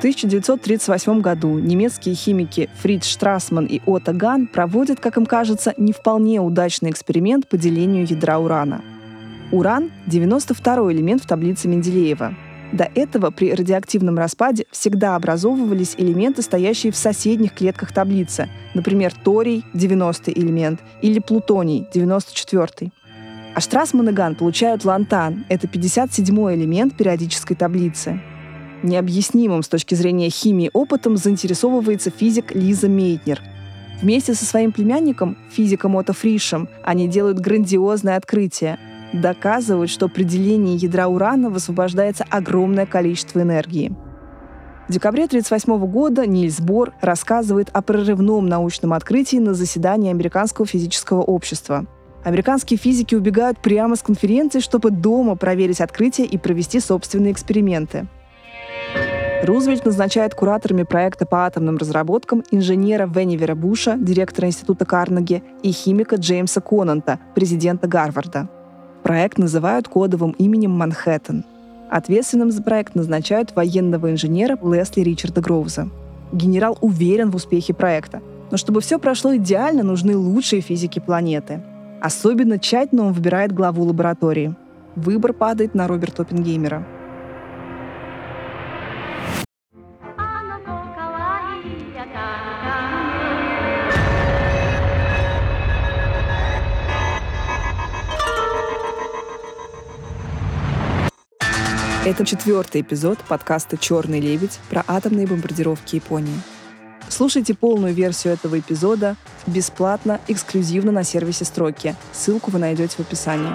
1938 году немецкие химики Фриц Штрасман и Отто Ган проводят, как им кажется, не вполне удачный эксперимент по делению ядра урана. Уран — 92-й элемент в таблице Менделеева. До этого при радиоактивном распаде всегда образовывались элементы, стоящие в соседних клетках таблицы, например, торий — 90-й элемент или плутоний — 94-й. А Штрасман и Ган получают лантан — это 57-й элемент периодической таблицы. Необъяснимым с точки зрения химии опытом заинтересовывается физик Лиза Мейтнер. Вместе со своим племянником, физиком Отто Фришем, они делают грандиозное открытие. Доказывают, что при делении ядра урана высвобождается огромное количество энергии. В декабре 1938 года Нильс Бор рассказывает о прорывном научном открытии на заседании Американского физического общества. Американские физики убегают прямо с конференции, чтобы дома проверить открытие и провести собственные эксперименты – Рузвельт назначает кураторами проекта по атомным разработкам инженера Веннивера Буша, директора Института Карнеги, и химика Джеймса Конанта, президента Гарварда. Проект называют кодовым именем «Манхэттен». Ответственным за проект назначают военного инженера Лесли Ричарда Гроуза. Генерал уверен в успехе проекта, но чтобы все прошло идеально, нужны лучшие физики планеты. Особенно тщательно он выбирает главу лаборатории. Выбор падает на Роберта Оппенгеймера – Это четвертый эпизод подкаста «Черный лебедь» про атомные бомбардировки Японии. Слушайте полную версию этого эпизода бесплатно, эксклюзивно на сервисе «Строки». Ссылку вы найдете в описании.